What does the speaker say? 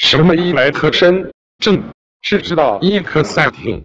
什么伊莱特申正，是知道伊克赛廷。